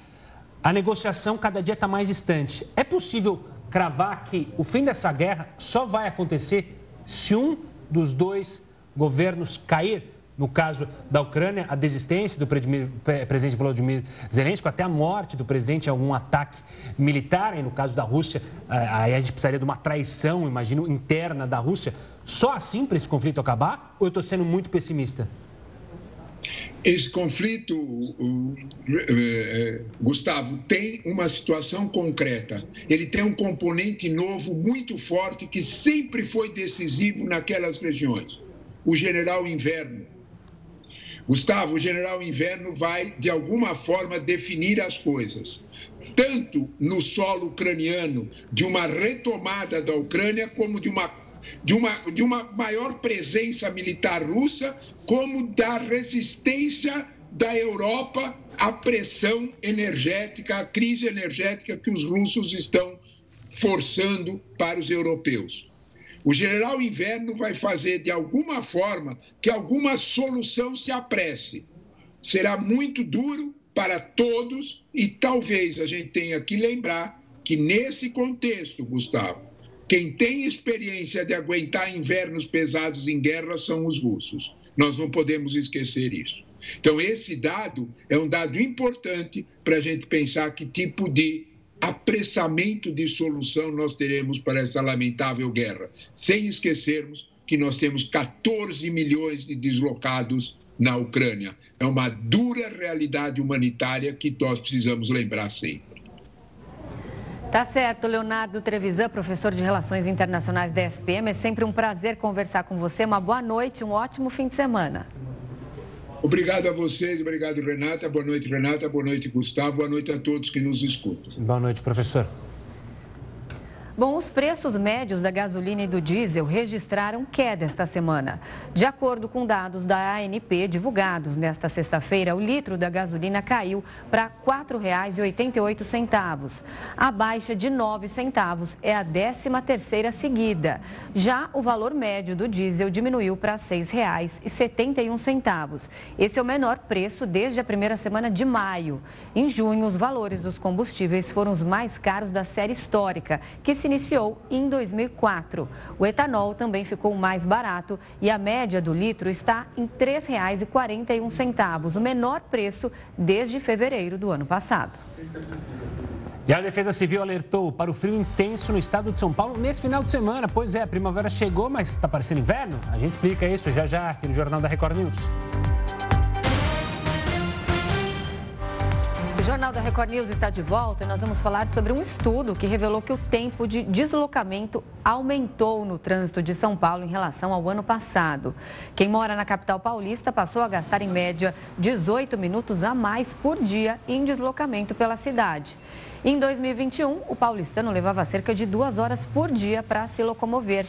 A: A negociação cada dia está mais distante. É possível cravar que o fim dessa guerra só vai acontecer se um dos dois governos cair? No caso da Ucrânia, a desistência do presidente Volodymyr Zelensky, até a morte do presidente em algum ataque militar. E no caso da Rússia, aí a gente precisaria de uma traição, imagino, interna da Rússia. Só assim para esse conflito acabar? Ou eu estou sendo muito pessimista?
G: Esse conflito, eh, Gustavo, tem uma situação concreta. Ele tem um componente novo muito forte que sempre foi decisivo naquelas regiões. O general Inverno, Gustavo, o general Inverno vai, de alguma forma, definir as coisas, tanto no solo ucraniano, de uma retomada da Ucrânia, como de uma, de uma, de uma maior presença militar russa, como da resistência da Europa à pressão energética, à crise energética que os russos estão forçando para os europeus. O general Inverno vai fazer de alguma forma que alguma solução se apresse. Será muito duro para todos e talvez a gente tenha que lembrar que nesse contexto, Gustavo, quem tem experiência de aguentar invernos pesados em guerra são os russos. Nós não podemos esquecer isso. Então, esse dado é um dado importante para a gente pensar que tipo de apressamento de solução nós teremos para essa lamentável guerra, sem esquecermos que nós temos 14 milhões de deslocados na Ucrânia. É uma dura realidade humanitária que nós precisamos lembrar sempre.
B: Tá certo, Leonardo Trevisan, professor de Relações Internacionais da SPM. É sempre um prazer conversar com você. Uma boa noite, um ótimo fim de semana.
G: Obrigado a vocês, obrigado, Renata. Boa noite, Renata. Boa noite, Gustavo. Boa noite a todos que nos escutam.
A: Boa noite, professor.
B: Bom, os preços médios da gasolina e do diesel registraram queda esta semana. De acordo com dados da ANP divulgados nesta sexta-feira, o litro da gasolina caiu para R$ 4,88. A baixa de 9 centavos é a 13ª seguida. Já o valor médio do diesel diminuiu para R$ 6,71. Esse é o menor preço desde a primeira semana de maio. Em junho, os valores dos combustíveis foram os mais caros da série histórica, que se iniciou em 2004. O etanol também ficou mais barato e a média do litro está em R$ 3,41, o menor preço desde fevereiro do ano passado.
A: E a Defesa Civil alertou para o frio intenso no estado de São Paulo nesse final de semana. Pois é, a primavera chegou, mas está parecendo inverno? A gente explica isso já já aqui no Jornal da Record News.
B: O Jornal da Record News está de volta e nós vamos falar sobre um estudo que revelou que o tempo de deslocamento aumentou no trânsito de São Paulo em relação ao ano passado. Quem mora na capital paulista passou a gastar em média 18 minutos a mais por dia em deslocamento pela cidade. Em 2021, o paulistano levava cerca de duas horas por dia para se locomover.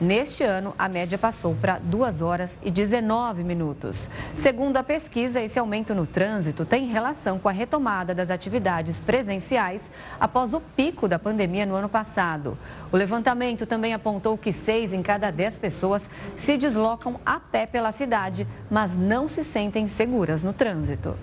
B: Neste ano, a média passou para 2 horas e 19 minutos. Segundo a pesquisa, esse aumento no trânsito tem relação com a retomada das atividades presenciais após o pico da pandemia no ano passado. O levantamento também apontou que 6 em cada 10 pessoas se deslocam a pé pela cidade, mas não se sentem seguras no trânsito.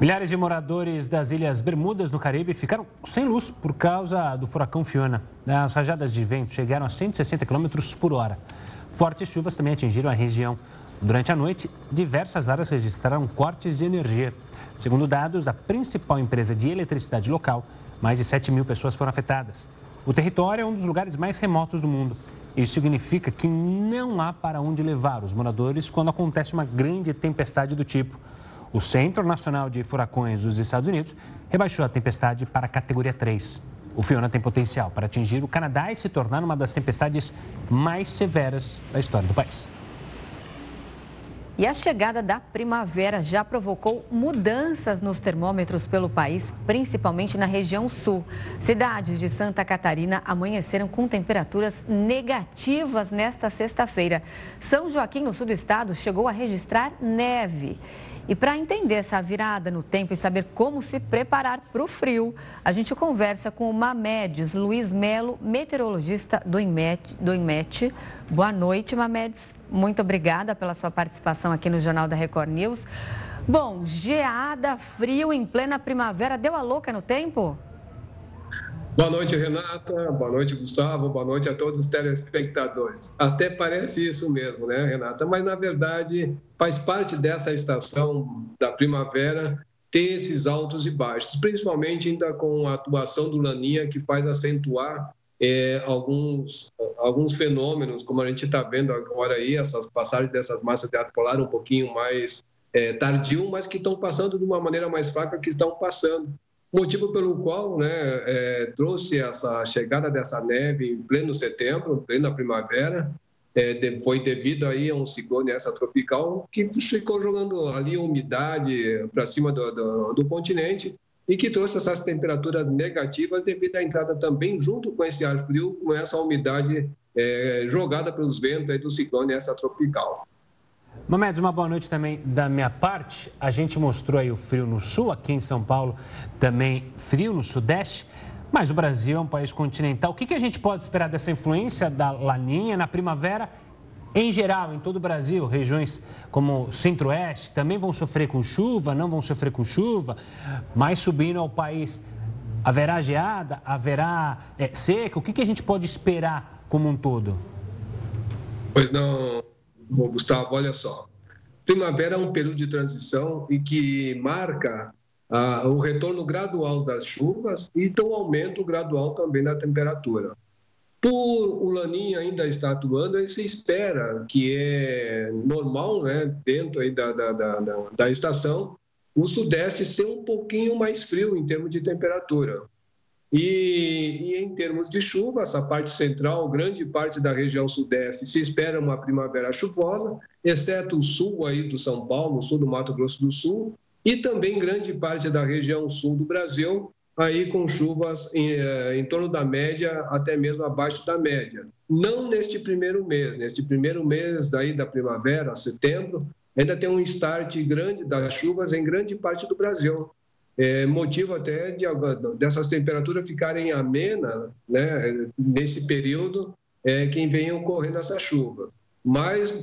A: Milhares de moradores das Ilhas Bermudas, no Caribe, ficaram sem luz por causa do furacão Fiona. As rajadas de vento chegaram a 160 km por hora. Fortes chuvas também atingiram a região. Durante a noite, diversas áreas registraram cortes de energia. Segundo dados da principal empresa de eletricidade local, mais de 7 mil pessoas foram afetadas. O território é um dos lugares mais remotos do mundo. Isso significa que não há para onde levar os moradores quando acontece uma grande tempestade do tipo. O Centro Nacional de Furacões dos Estados Unidos rebaixou a tempestade para a categoria 3. O Fiona tem potencial para atingir o Canadá e se tornar uma das tempestades mais severas da história do país.
B: E a chegada da primavera já provocou mudanças nos termômetros pelo país, principalmente na região sul. Cidades de Santa Catarina amanheceram com temperaturas negativas nesta sexta-feira. São Joaquim, no sul do estado, chegou a registrar neve. E para entender essa virada no tempo e saber como se preparar para o frio, a gente conversa com o Mamedes Luiz Melo, meteorologista do IMET, do. Boa noite, Mamedes. Muito obrigada pela sua participação aqui no Jornal da Record News. Bom, geada, frio em plena primavera, deu a louca no tempo?
H: Boa noite, Renata. Boa noite, Gustavo. Boa noite a todos os telespectadores. Até parece isso mesmo, né, Renata? Mas, na verdade, faz parte dessa estação da primavera ter esses altos e baixos, principalmente ainda com a atuação do Laninha, que faz acentuar é, alguns, alguns fenômenos, como a gente está vendo agora aí, essas passagens dessas massas de ar polar um pouquinho mais é, tardio, mas que estão passando de uma maneira mais fraca que estão passando motivo pelo qual né, é, trouxe essa chegada dessa neve em pleno setembro, em plena primavera, é, de, foi devido aí a um ciclone essa tropical que ficou jogando ali umidade para cima do, do, do, continente e que trouxe essas temperaturas negativas devido à entrada também junto com esse ar frio, com essa umidade é, jogada pelos ventos do ciclone essa tropical.
A: Mamedes, uma boa noite também da minha parte. A gente mostrou aí o frio no sul, aqui em São Paulo também frio no sudeste, mas o Brasil é um país continental. O que, que a gente pode esperar dessa influência da laninha na primavera? Em geral, em todo o Brasil, regiões como centro-oeste também vão sofrer com chuva, não vão sofrer com chuva, mas subindo ao país, haverá geada, haverá é, seca? O que, que a gente pode esperar como um todo?
H: Pois não, Gustavo, olha só. Primavera é um período de transição e que marca ah, o retorno gradual das chuvas e então o aumento gradual também da temperatura. Por o Laninha ainda estar atuando, aí se espera que é normal, né, dentro aí da, da, da, da estação, o Sudeste ser um pouquinho mais frio em termos de temperatura. E, e, em termos de chuva, essa parte central, grande parte da região sudeste, se espera uma primavera chuvosa, exceto o sul aí do São Paulo, o sul do Mato Grosso do Sul, e também grande parte da região sul do Brasil, aí com chuvas em, eh, em torno da média, até mesmo abaixo da média. Não neste primeiro mês, neste primeiro mês daí da primavera, setembro, ainda tem um start grande das chuvas em grande parte do Brasil é, motivo até de, dessas temperaturas ficarem amenas né, nesse período é, que vem ocorrendo essa chuva. Mas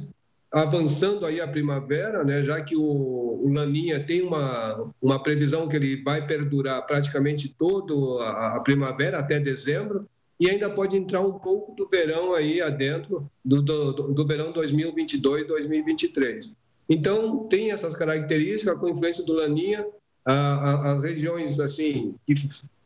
H: avançando aí a primavera, né, já que o, o, Laninha tem uma, uma previsão que ele vai perdurar praticamente toda a, primavera até dezembro e ainda pode entrar um pouco do verão aí adentro do, do, do verão 2022-2023. Então tem essas características com influência do Laninha as regiões assim que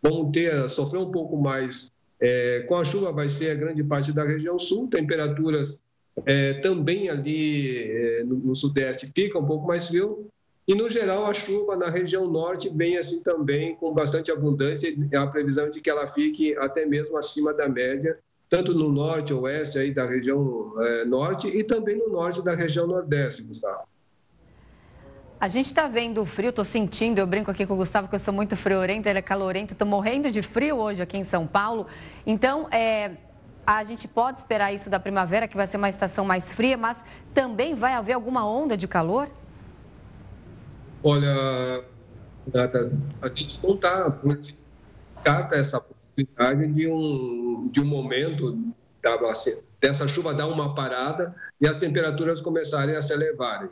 H: vão ter sofrer um pouco mais é, com a chuva vai ser a grande parte da região sul, temperaturas é, também ali é, no, no, sudeste fica um pouco mais frio. E no geral a chuva na região norte vem assim também com bastante abundância. A previsão de que ela fique até mesmo acima da média tanto no norte oeste aí da região é, norte e também no norte da região nordeste, Gustavo.
B: A gente está vendo o frio, estou sentindo, eu brinco aqui com o Gustavo que eu sou muito friorenta, ele é calorento, estou morrendo de frio hoje aqui em São Paulo. Então, é, a gente pode esperar isso da primavera, que vai ser uma estação mais fria, mas também vai haver alguma onda de calor?
H: Olha, a gente não está, descarta essa possibilidade de um, de um momento dessa chuva dar uma parada e as temperaturas começarem a se elevarem.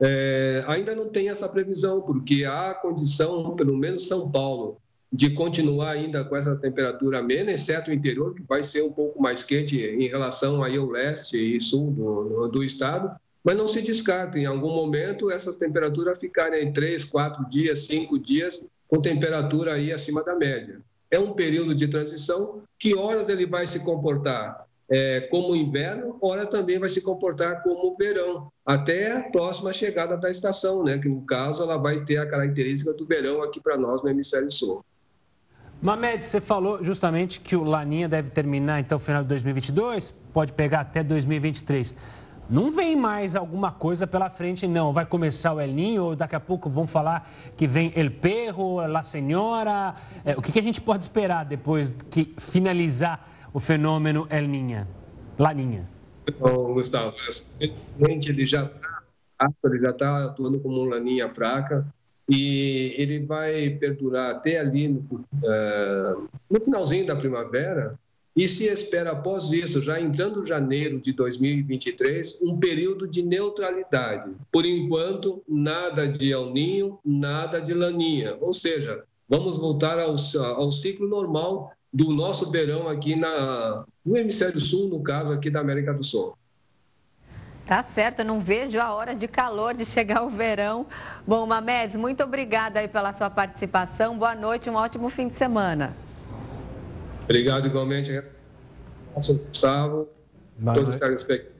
H: É, ainda não tem essa previsão, porque há condição, pelo menos São Paulo, de continuar ainda com essa temperatura amena, exceto o interior, que vai ser um pouco mais quente em relação aí ao leste e sul do, do estado, mas não se descarta, em algum momento, essas temperaturas ficarem em 3, 4 dias, 5 dias, com temperatura aí acima da média. É um período de transição que horas ele vai se comportar é, como inverno, ora também vai se comportar como verão, até a próxima chegada da estação, né? que no caso ela vai ter a característica do verão aqui para nós no hemisfério sul.
A: Mamed, você falou justamente que o Laninha deve terminar então final de 2022, pode pegar até 2023. Não vem mais alguma coisa pela frente, não. Vai começar o El Ninho, ou daqui a pouco vão falar que vem El Perro, La Senhora. É, o que, que a gente pode esperar depois que finalizar o fenômeno El Ninha, Laninha?
H: Bom, Gustavo, já está ele já está atuando como um laninha fraca e ele vai perdurar até ali no, uh, no finalzinho da primavera e se espera após isso, já entrando janeiro de 2023, um período de neutralidade. Por enquanto, nada de El Ninho, nada de Laninha. Ou seja, vamos voltar ao, ao ciclo normal do nosso verão aqui na, no hemisfério sul, no caso aqui da América do Sul.
B: Tá certo, eu não vejo a hora de calor de chegar o verão. Bom, Mamedes, muito obrigada aí pela sua participação. Boa noite, um ótimo fim de semana.
H: Obrigado igualmente, Gustavo, Boa todos os telespectadores.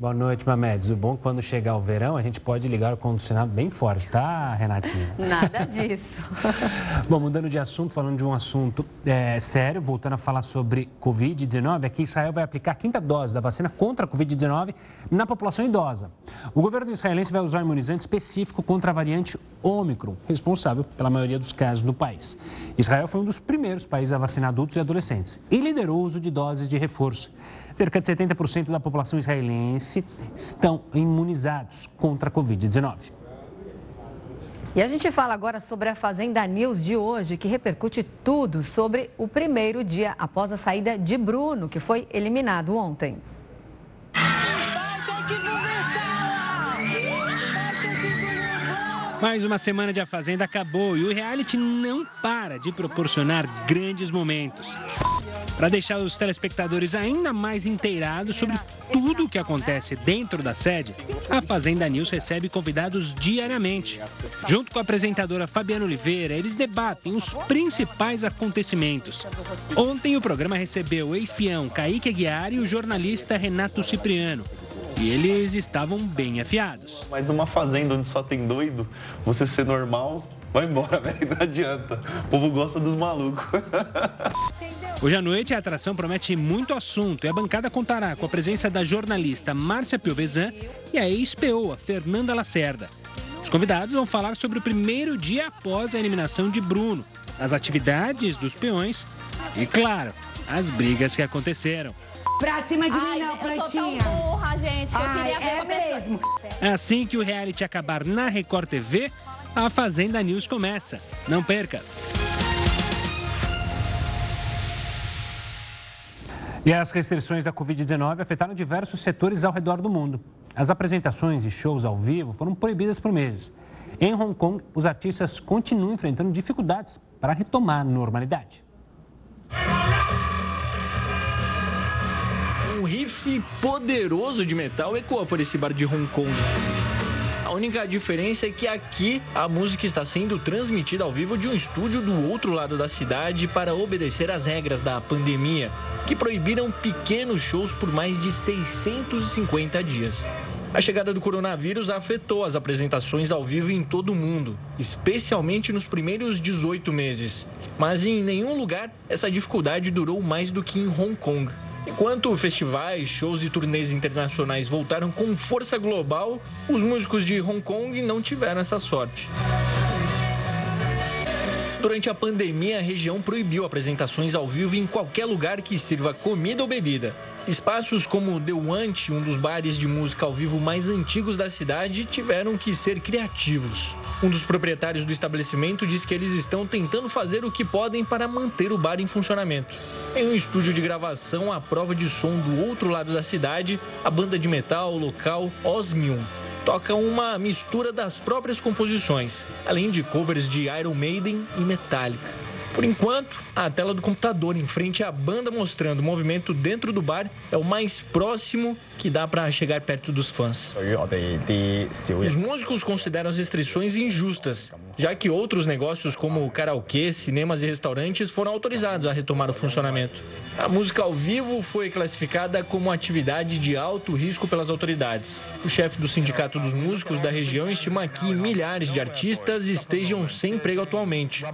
A: Boa noite, Mamedes. O bom é que quando chegar o verão, a gente pode ligar o condicionado bem forte, tá, Renatinha? [LAUGHS]
B: Nada disso. [LAUGHS]
A: bom, mudando de assunto, falando de um assunto é, sério, voltando a falar sobre Covid-19, aqui Israel vai aplicar a quinta dose da vacina contra a Covid-19 na população idosa. O governo israelense vai usar um imunizante específico contra a variante Ômicron, responsável pela maioria dos casos no país. Israel foi um dos primeiros países a vacinar adultos e adolescentes e liderou o uso de doses de reforço. Cerca de 70% da população israelense estão imunizados contra a Covid-19.
B: E a gente fala agora sobre a Fazenda News de hoje, que repercute tudo sobre o primeiro dia após a saída de Bruno, que foi eliminado ontem.
A: Mais uma semana de A Fazenda acabou e o reality não para de proporcionar grandes momentos. Para deixar os telespectadores ainda mais inteirados sobre tudo o que acontece dentro da sede, a Fazenda News recebe convidados diariamente. Junto com a apresentadora Fabiana Oliveira, eles debatem os principais acontecimentos. Ontem o programa recebeu o ex-peão Kaique Aguiar e o jornalista Renato Cipriano. E eles estavam bem afiados.
I: Mas numa fazenda onde só tem doido, você ser normal, vai embora, [LAUGHS] velho. Não adianta. O povo gosta dos malucos. [LAUGHS]
A: Hoje à noite a atração promete muito assunto e a bancada contará com a presença da jornalista Márcia Piovesan e a ex-peoa Fernanda Lacerda. Os convidados vão falar sobre o primeiro dia após a eliminação de Bruno, as atividades dos peões e, claro, as brigas que aconteceram.
J: Pra cima de Ai, mim não, plantinha. Eu sou tão burra, gente. Eu Ai, queria ver é mesmo.
A: Pessoa... Assim que o reality acabar na Record TV, a Fazenda News começa. Não perca. E as restrições da Covid-19 afetaram diversos setores ao redor do mundo. As apresentações e shows ao vivo foram proibidas por meses. Em Hong Kong, os artistas continuam enfrentando dificuldades para retomar a normalidade.
K: riff poderoso de metal ecoa por esse bar de Hong Kong. A única diferença é que aqui a música está sendo transmitida ao vivo de um estúdio do outro lado da cidade para obedecer às regras da pandemia, que proibiram pequenos shows por mais de 650 dias. A chegada do coronavírus afetou as apresentações ao vivo em todo o mundo, especialmente nos primeiros 18 meses. Mas em nenhum lugar essa dificuldade durou mais do que em Hong Kong. Enquanto festivais, shows e turnês internacionais voltaram com força global, os músicos de Hong Kong não tiveram essa sorte. Durante a pandemia, a região proibiu apresentações ao vivo em qualquer lugar que sirva comida ou bebida. Espaços como The Want, um dos bares de música ao vivo mais antigos da cidade, tiveram que ser criativos. Um dos proprietários do estabelecimento diz que eles estão tentando fazer o que podem para manter o bar em funcionamento. Em um estúdio de gravação à prova de som do outro lado da cidade, a banda de metal local Osmium toca uma mistura das próprias composições, além de covers de Iron Maiden e Metallica. Por enquanto, a tela do computador em frente à banda mostrando o movimento dentro do bar é o mais próximo que dá para chegar perto dos fãs. Os músicos consideram as restrições injustas, já que outros negócios como karaokê, cinemas e restaurantes foram autorizados a retomar o funcionamento. A música ao vivo foi classificada como atividade de alto risco pelas autoridades. O chefe do Sindicato dos Músicos da região estima que milhares de artistas estejam sem emprego atualmente,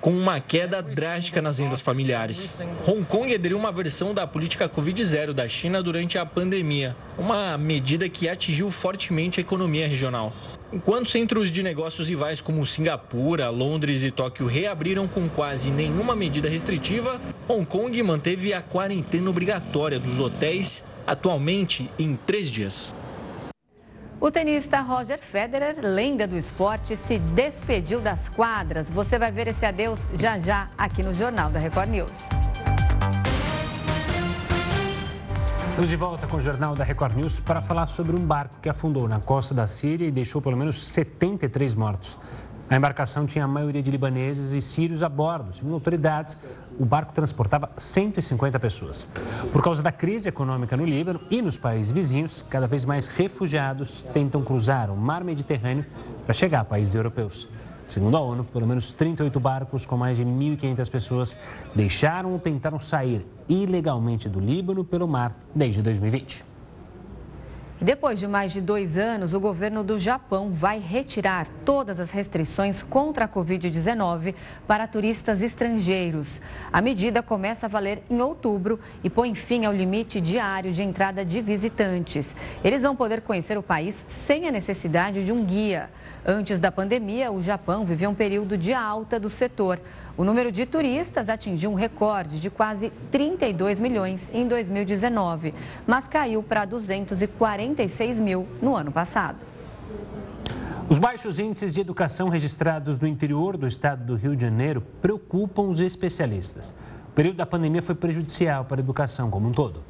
K: com uma queda drástica nas rendas familiares. Hong Kong aderiu uma versão da política Covid-0 da China durante a pandemia uma medida que atingiu fortemente a economia regional. Enquanto centros de negócios rivais como Singapura, Londres e Tóquio reabriram com quase nenhuma medida restritiva, Hong Kong manteve a quarentena obrigatória dos hotéis, atualmente em três dias.
B: O tenista Roger Federer, lenda do esporte, se despediu das quadras. Você vai ver esse adeus já já aqui no Jornal da Record News.
A: Estamos de volta com o Jornal da Record News para falar sobre um barco que afundou na costa da Síria e deixou pelo menos 73 mortos. A embarcação tinha a maioria de libaneses e sírios a bordo. Segundo autoridades, o barco transportava 150 pessoas. Por causa da crise econômica no Líbano e nos países vizinhos, cada vez mais refugiados tentam cruzar o mar Mediterrâneo para chegar a países europeus. Segundo a ONU, pelo menos 38 barcos com mais de 1.500 pessoas deixaram ou tentaram sair ilegalmente do Líbano pelo mar desde 2020.
B: Depois de mais de dois anos, o governo do Japão vai retirar todas as restrições contra a Covid-19 para turistas estrangeiros. A medida começa a valer em outubro e põe fim ao limite diário de entrada de visitantes. Eles vão poder conhecer o país sem a necessidade de um guia. Antes da pandemia, o Japão vivia um período de alta do setor. O número de turistas atingiu um recorde de quase 32 milhões em 2019, mas caiu para 246 mil no ano passado.
A: Os baixos índices de educação registrados no interior do estado do Rio de Janeiro preocupam os especialistas. O período da pandemia foi prejudicial para a educação como um todo.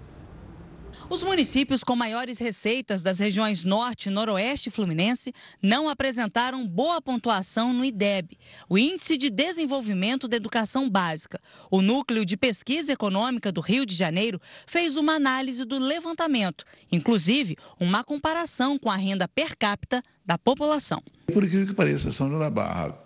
L: Os municípios com maiores receitas das regiões Norte, Noroeste e Fluminense não apresentaram boa pontuação no IDEB, o Índice de Desenvolvimento da Educação Básica. O Núcleo de Pesquisa Econômica do Rio de Janeiro fez uma análise do levantamento, inclusive uma comparação com a renda per capita da população.
M: Por incrível que pareça, São João da Barra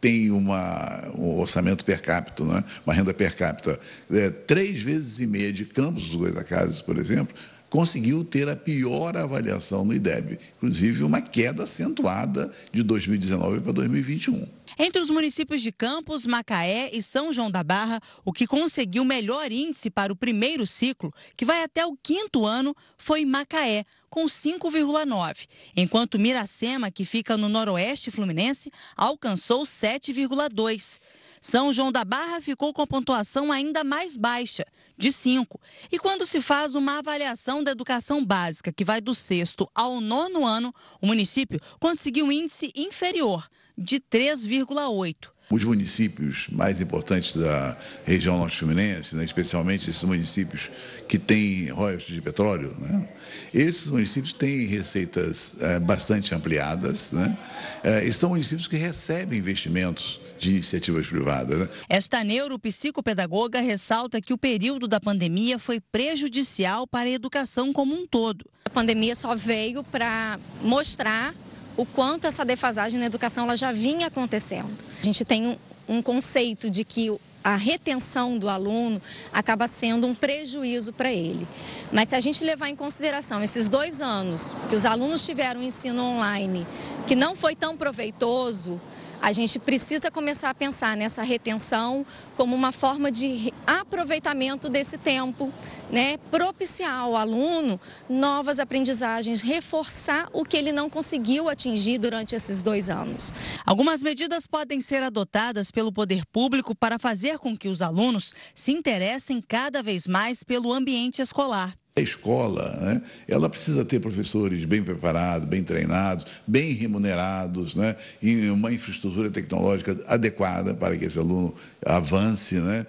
M: tem uma, um orçamento per capita, né? uma renda per capita é, três vezes e meia de Campos dos Goitacazes, por exemplo, conseguiu ter a pior avaliação no IDEB, inclusive uma queda acentuada de 2019 para 2021.
L: Entre os municípios de Campos, Macaé e São João da Barra, o que conseguiu melhor índice para o primeiro ciclo, que vai até o quinto ano, foi Macaé, com 5,9, enquanto Miracema, que fica no noroeste fluminense, alcançou 7,2. São João da Barra ficou com pontuação ainda mais baixa, de 5. E quando se faz uma avaliação da educação básica, que vai do sexto ao nono ano, o município conseguiu um índice inferior, de 3,8.
M: Os municípios mais importantes da região norte fluminense, né, especialmente esses municípios que têm royalties de petróleo, né, esses municípios têm receitas é, bastante ampliadas né, é, e são municípios que recebem investimentos de iniciativas privadas. Né?
L: Esta neuropsicopedagoga ressalta que o período da pandemia foi prejudicial para a educação como um todo.
J: A pandemia só veio para mostrar o quanto essa defasagem na educação ela já vinha acontecendo. A gente tem um, um conceito de que a retenção do aluno acaba sendo um prejuízo para ele. Mas se a gente levar em consideração esses dois anos que os alunos tiveram ensino online, que não foi tão proveitoso, a gente precisa começar a pensar nessa retenção como uma forma de aproveitamento desse tempo, né? propiciar ao aluno novas aprendizagens, reforçar o que ele não conseguiu atingir durante esses dois anos.
L: Algumas medidas podem ser adotadas pelo poder público para fazer com que os alunos se interessem cada vez mais pelo ambiente escolar.
M: A escola, né, ela precisa ter professores bem preparados, bem treinados, bem remunerados, né, e uma infraestrutura tecnológica adequada para que esse aluno avance, né.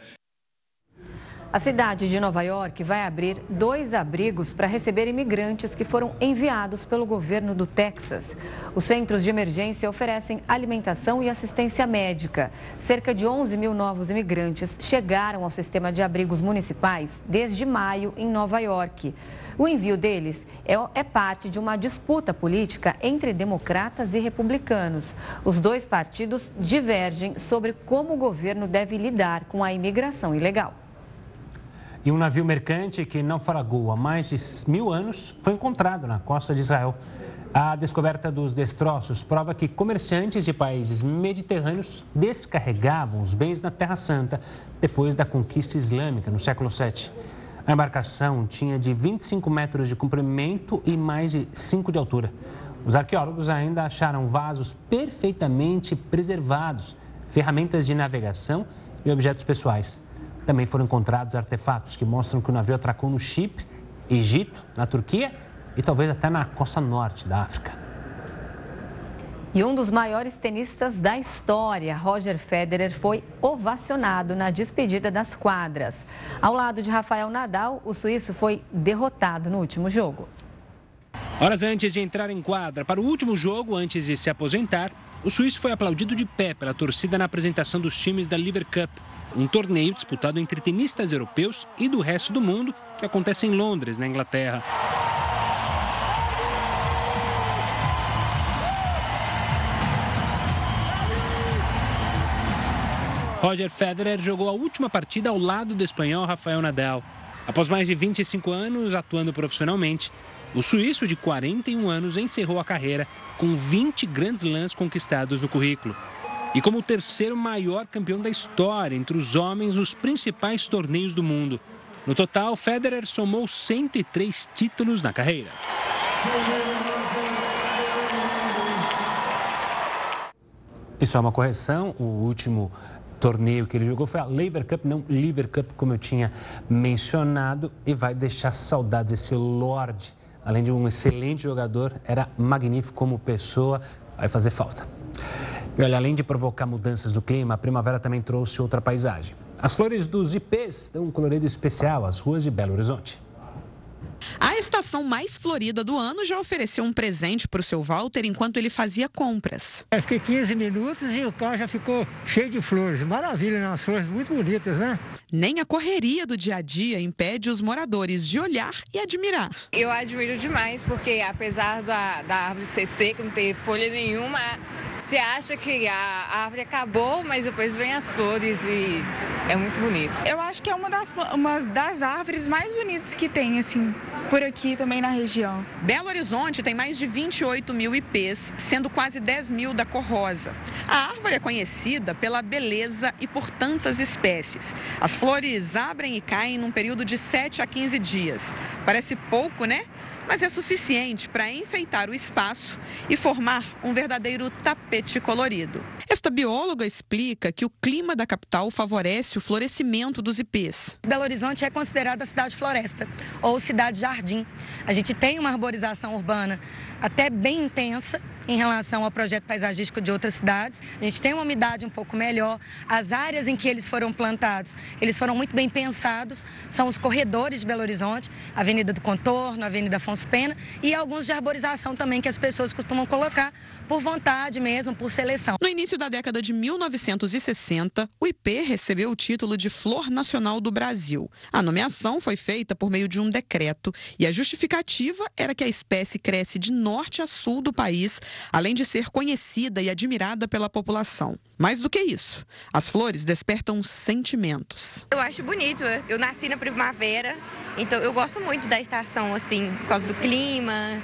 B: A cidade de Nova York vai abrir dois abrigos para receber imigrantes que foram enviados pelo governo do Texas. Os centros de emergência oferecem alimentação e assistência médica. Cerca de 11 mil novos imigrantes chegaram ao sistema de abrigos municipais desde maio em Nova York. O envio deles é, é parte de uma disputa política entre democratas e republicanos. Os dois partidos divergem sobre como o governo deve lidar com a imigração ilegal.
A: E um navio mercante que naufragou há mais de mil anos foi encontrado na costa de Israel. A descoberta dos destroços prova que comerciantes de países mediterrâneos descarregavam os bens na Terra Santa depois da conquista islâmica no século VII. A embarcação tinha de 25 metros de comprimento e mais de 5 de altura. Os arqueólogos ainda acharam vasos perfeitamente preservados, ferramentas de navegação e objetos pessoais. Também foram encontrados artefatos que mostram que o navio atracou no Chipre, Egito, na Turquia e talvez até na costa norte da África.
B: E um dos maiores tenistas da história, Roger Federer, foi ovacionado na despedida das quadras. Ao lado de Rafael Nadal, o suíço foi derrotado no último jogo.
A: Horas antes de entrar em quadra para o último jogo, antes de se aposentar, O suíço foi aplaudido de pé pela torcida na apresentação dos times da Liver Cup, um torneio disputado entre tenistas europeus e do resto do mundo que acontece em Londres, na Inglaterra. Roger Federer jogou a última partida ao lado do espanhol Rafael Nadal. Após mais de 25 anos atuando profissionalmente, o suíço de 41 anos encerrou a carreira com 20 grandes lãs conquistados no currículo. E como o terceiro maior campeão da história entre os homens nos principais torneios do mundo. No total, Federer somou 103 títulos na carreira. E só uma correção, o último torneio que ele jogou foi a Lever Cup, não Lever Cup, como eu tinha mencionado, e vai deixar saudades esse Lorde além de um excelente jogador, era magnífico como pessoa, vai fazer falta. E olha, além de provocar mudanças do clima, a primavera também trouxe outra paisagem. As flores dos ipês dão um colorido especial às ruas de Belo Horizonte.
N: A estação mais florida do ano já ofereceu um presente para o seu Walter enquanto ele fazia compras.
O: Eu fiquei 15 minutos e o carro já ficou cheio de flores. Maravilha, né? As flores muito bonitas, né?
N: Nem a correria do dia a dia impede os moradores de olhar e admirar.
P: Eu admiro demais, porque apesar da, da árvore ser seca, não ter folha nenhuma, você acha que a árvore acabou, mas depois vem as flores e é muito bonito.
Q: Eu acho que é uma das, uma das árvores mais bonitas que tem, assim, por aqui também na região.
N: Belo Horizonte tem mais de 28 mil ipês, sendo quase 10 mil da cor rosa. A árvore é conhecida pela beleza e por tantas espécies. As flores abrem e caem num período de 7 a 15 dias. Parece pouco, né? Mas é suficiente para enfeitar o espaço e formar um verdadeiro tapete colorido. Esta bióloga explica que o clima da capital favorece o florescimento dos ipês.
R: Belo Horizonte é considerada cidade floresta ou cidade jardim. A gente tem uma arborização urbana até bem intensa em relação ao projeto paisagístico de outras cidades. A gente tem uma umidade um pouco melhor. As áreas em que eles foram plantados, eles foram muito bem pensados. São os corredores de Belo Horizonte, Avenida do Contorno, Avenida Afonso Pena e alguns de arborização também que as pessoas costumam colocar por vontade mesmo, por seleção.
N: No início da década de 1960, o IP recebeu o título de Flor Nacional do Brasil. A nomeação foi feita por meio de um decreto e a justificativa era que a espécie cresce de norte a sul do país, além de ser conhecida e admirada pela população. Mais do que isso, as flores despertam sentimentos.
S: Eu acho bonito. Eu nasci na primavera, então eu gosto muito da estação, assim, por causa do clima,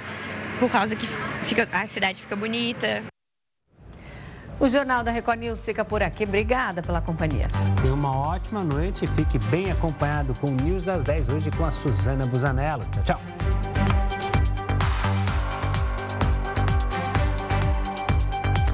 S: por causa que fica, a cidade fica bonita.
B: O Jornal da Record News fica por aqui. Obrigada pela companhia.
A: Tenha uma ótima noite e fique bem acompanhado com o News das 10 hoje com a Suzana Busanello. Tchau, tchau.